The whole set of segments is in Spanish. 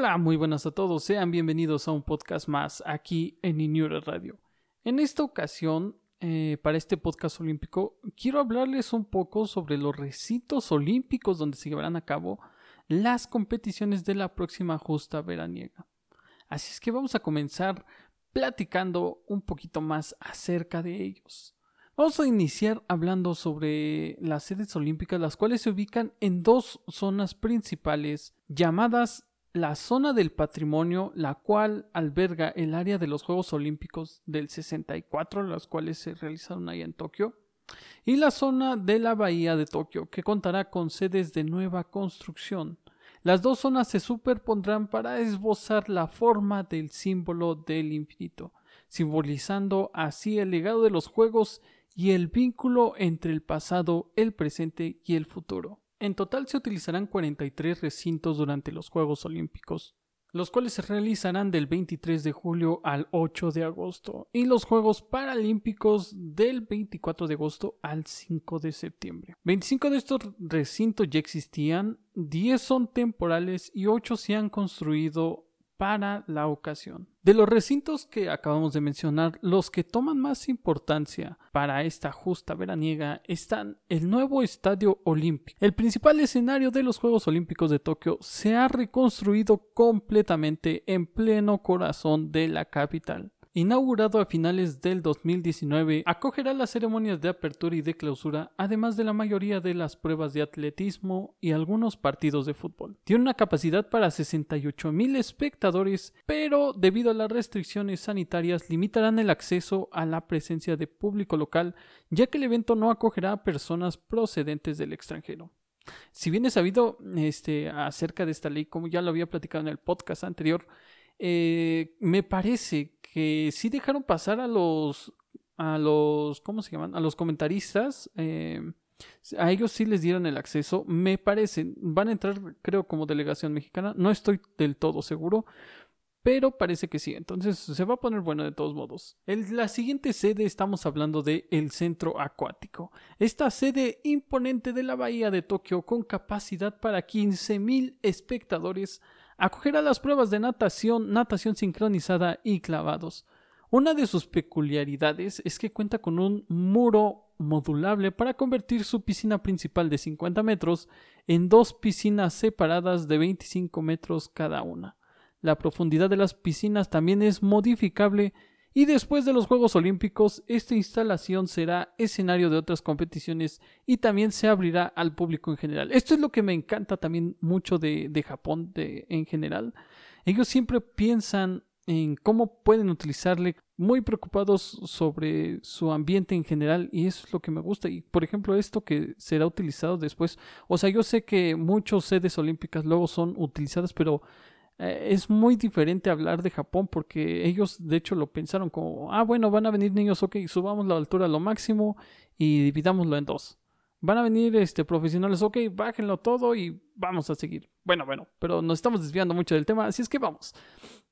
Hola, muy buenas a todos, sean bienvenidos a un podcast más aquí en Inure Radio. En esta ocasión, eh, para este podcast olímpico, quiero hablarles un poco sobre los recintos olímpicos donde se llevarán a cabo las competiciones de la próxima justa veraniega. Así es que vamos a comenzar platicando un poquito más acerca de ellos. Vamos a iniciar hablando sobre las sedes olímpicas, las cuales se ubican en dos zonas principales llamadas la zona del patrimonio, la cual alberga el área de los Juegos Olímpicos del 64, los cuales se realizaron ahí en Tokio, y la zona de la Bahía de Tokio, que contará con sedes de nueva construcción. Las dos zonas se superpondrán para esbozar la forma del símbolo del infinito, simbolizando así el legado de los Juegos y el vínculo entre el pasado, el presente y el futuro. En total se utilizarán 43 recintos durante los Juegos Olímpicos, los cuales se realizarán del 23 de julio al 8 de agosto y los Juegos Paralímpicos del 24 de agosto al 5 de septiembre. 25 de estos recintos ya existían, 10 son temporales y 8 se han construido para la ocasión. De los recintos que acabamos de mencionar, los que toman más importancia para esta justa veraniega están el nuevo Estadio Olímpico. El principal escenario de los Juegos Olímpicos de Tokio se ha reconstruido completamente en pleno corazón de la capital inaugurado a finales del 2019, acogerá las ceremonias de apertura y de clausura, además de la mayoría de las pruebas de atletismo y algunos partidos de fútbol. Tiene una capacidad para 68 mil espectadores, pero debido a las restricciones sanitarias limitarán el acceso a la presencia de público local, ya que el evento no acogerá a personas procedentes del extranjero. Si bien he sabido este, acerca de esta ley, como ya lo había platicado en el podcast anterior, eh, me parece que sí dejaron pasar a los, a los, ¿cómo se llaman? A los comentaristas. Eh, a ellos sí les dieron el acceso, me parece. Van a entrar, creo, como delegación mexicana. No estoy del todo seguro, pero parece que sí. Entonces se va a poner bueno de todos modos. La siguiente sede estamos hablando de el centro acuático. Esta sede imponente de la bahía de Tokio con capacidad para 15.000 espectadores acogerá las pruebas de natación, natación sincronizada y clavados. Una de sus peculiaridades es que cuenta con un muro modulable para convertir su piscina principal de 50 metros en dos piscinas separadas de 25 metros cada una. La profundidad de las piscinas también es modificable y después de los Juegos Olímpicos, esta instalación será escenario de otras competiciones y también se abrirá al público en general. Esto es lo que me encanta también mucho de, Japón en general. Ellos siempre piensan en cómo pueden utilizarle, muy preocupados sobre su ambiente en general y eso es lo que me gusta. Y por ejemplo, esto que será utilizado después, o sea, yo sé que muchas sedes olímpicas luego son utilizadas, pero eh, es muy diferente hablar de Japón porque ellos de hecho lo pensaron como, ah, bueno, van a venir niños, ok, subamos la altura a lo máximo y dividámoslo en dos. Van a venir este, profesionales, ok, bájenlo todo y vamos a seguir. Bueno, bueno, pero nos estamos desviando mucho del tema, así es que vamos.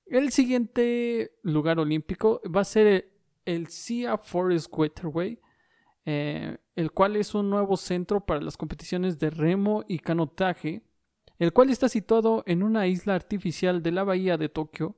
El siguiente lugar olímpico va a ser el, Sea Forest Waterway, eh, el cual es un nuevo centro para las competiciones de remo y canotaje el cual está situado en una isla artificial de la bahía de Tokio.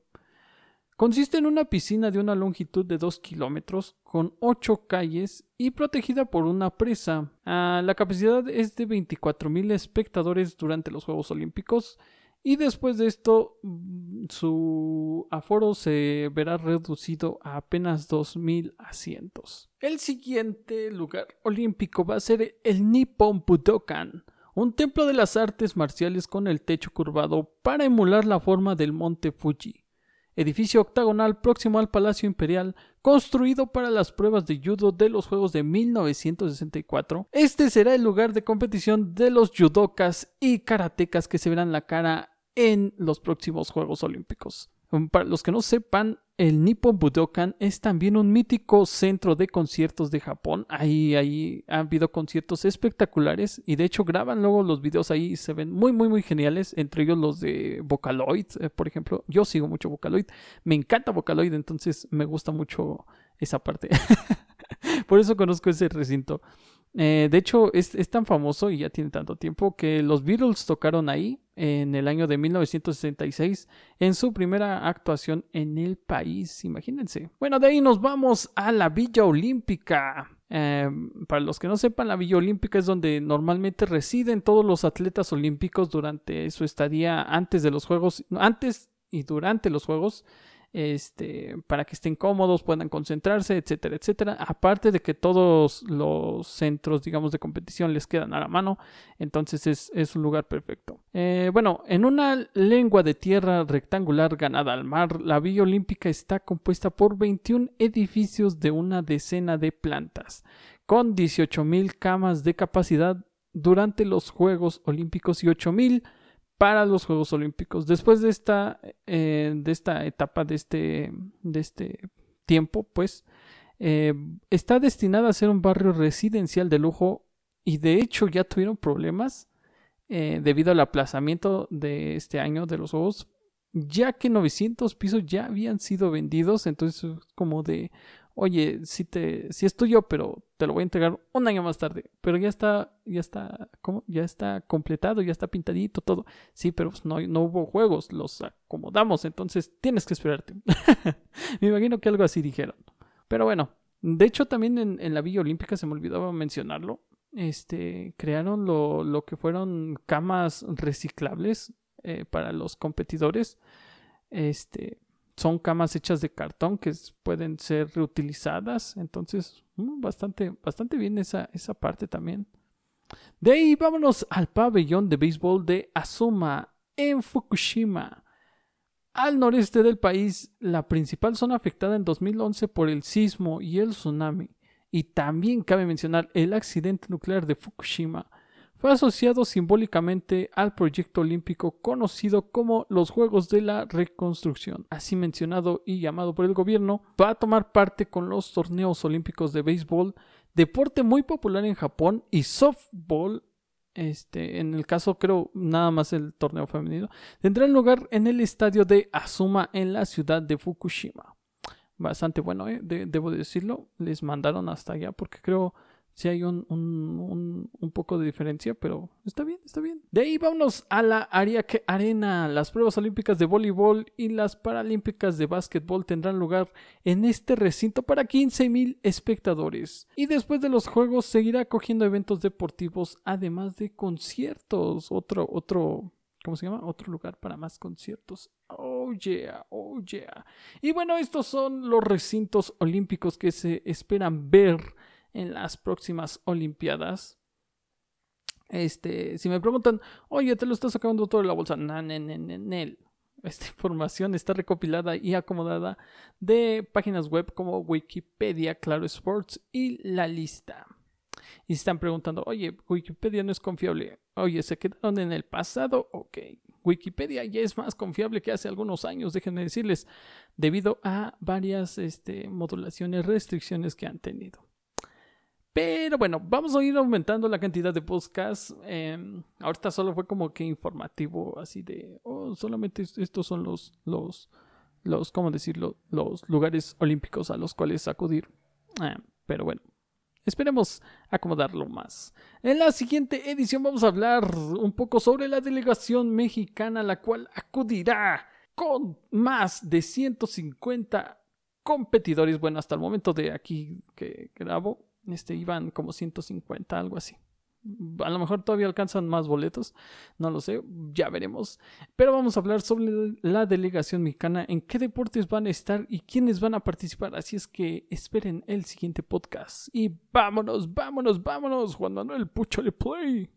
Consiste en una piscina de una longitud de 2 kilómetros, con 8 calles y protegida por una presa. Ah, la capacidad es de 24.000 espectadores durante los Juegos Olímpicos y después de esto mm, su aforo se verá reducido a apenas 2.000 asientos. El siguiente lugar olímpico va a ser el Nippon Budokan un templo de las artes marciales con el techo curvado para emular la forma del monte Fuji. Edificio octagonal próximo al Palacio Imperial, construido para las pruebas de judo de los Juegos de 1964. Este será el lugar de competición de los judokas y karatecas que se verán la cara en los próximos Juegos Olímpicos. Para los que no sepan, el Nippon Budokan es también un mítico centro de conciertos de Japón. Ahí, ahí ha habido conciertos espectaculares y de hecho graban luego los videos ahí se ven muy, muy, muy geniales. Entre ellos los de Vocaloid, eh, por ejemplo. Yo sigo mucho Vocaloid. Me encanta Vocaloid, entonces me gusta mucho esa parte. por eso conozco ese recinto. Eh, de hecho, es, es, tan famoso y ya tiene tanto tiempo que los Beatles tocaron ahí en el año de 1966 en su primera actuación en el país, imagínense. Bueno, de ahí nos vamos a la Villa Olímpica. Em, para los que no sepan, la Villa Olímpica es donde normalmente residen todos los atletas olímpicos durante su estadía antes de los Juegos, antes y durante los Juegos este, para que estén cómodos, puedan concentrarse, etcétera, etcétera. Aparte de que todos los centros, digamos, de competición les quedan a la mano, entonces es, un lugar perfecto. Eh, bueno, en una lengua de tierra rectangular ganada al mar, la Villa Olímpica está compuesta por 21 edificios de una decena de plantas, con 18.000 camas de capacidad durante los Juegos Olímpicos y 8.000 para los Juegos Olímpicos. Después de esta, eh, de esta etapa, de este, de este tiempo, pues, eh, está destinada a ser un barrio residencial de lujo y de hecho ya tuvieron problemas eh, debido al aplazamiento de este año de los Juegos, ya que 900 pisos ya habían sido vendidos, entonces como de, oye, si te, si es tuyo, pero te lo voy a entregar un año más tarde. Pero ya está, ya está, ¿cómo? Ya está completado, ya está pintadito todo. Sí, pero pues, no, no hubo juegos, los acomodamos, entonces tienes que esperarte. me imagino que algo así dijeron. Pero bueno, de hecho también en, la Villa Olímpica se me olvidaba mencionarlo. Este, crearon lo, lo que fueron camas reciclables eh, para los competidores. Este, son camas hechas de cartón que pueden ser reutilizadas. Entonces, mm, bastante, bastante bien esa, esa parte también. De ahí vámonos al pabellón de béisbol de Azuma en Fukushima. Al noreste del país, la principal zona afectada en 2011 por el sismo y el tsunami. Y también cabe mencionar el accidente nuclear de Fukushima fue asociado simbólicamente al proyecto olímpico conocido como los Juegos de la Reconstrucción. Así mencionado y llamado por el gobierno, va a tomar parte con los torneos olímpicos de béisbol, deporte muy popular en Japón, y softball, este, en el caso creo nada más el torneo femenino, tendrán lugar en el estadio de Azuma en la ciudad de Fukushima. Bastante bueno, ¿eh? debo decirlo, les mandaron hasta allá porque creo si hay un, un, un, poco de diferencia, pero está bien, está bien. De ahí vámonos a la Ariake Arena. Las pruebas olímpicas de voleibol y las paralímpicas de básquetbol tendrán lugar en este recinto para 15.000 espectadores. Y después de los juegos seguirá acogiendo eventos deportivos, además de conciertos. Otro, otro, ¿cómo se llama? Otro lugar para más conciertos. Oh yeah, oh yeah. Y bueno, estos son los recintos olímpicos que se esperan ver en las próximas Olimpiadas. Este, si me preguntan, oye, te lo estás sacando todo de la bolsa. No, Esta información está recopilada y acomodada de páginas web como Wikipedia, Claro Sports y La Lista. Y se están preguntando, oye, Wikipedia no es confiable. Oye, ¿se quedaron en el pasado? Ok. Wikipedia ya es más confiable que hace algunos años, déjenme decirles, debido a varias este, modulaciones, restricciones que han tenido. Pero bueno, vamos a ir aumentando la cantidad de podcasts. Em, ahorita solo fue como que informativo, así de, oh, solamente estos son los, los, los, ¿cómo decirlo? Los lugares olímpicos a los cuales acudir. Em, pero bueno, esperemos acomodarlo más. En la siguiente edición vamos a hablar un poco sobre la delegación mexicana, la cual acudirá con más de 150 competidores. Bueno, hasta el momento de aquí que grabo, este, iban como 150, algo así. A lo mejor todavía alcanzan más boletos, no lo sé, ya veremos. Pero vamos a hablar sobre la delegación mexicana, en qué deportes van a estar y quiénes van a participar. Así es que esperen el siguiente podcast. Y vámonos, vámonos, vámonos, Juan Manuel Pucho le play.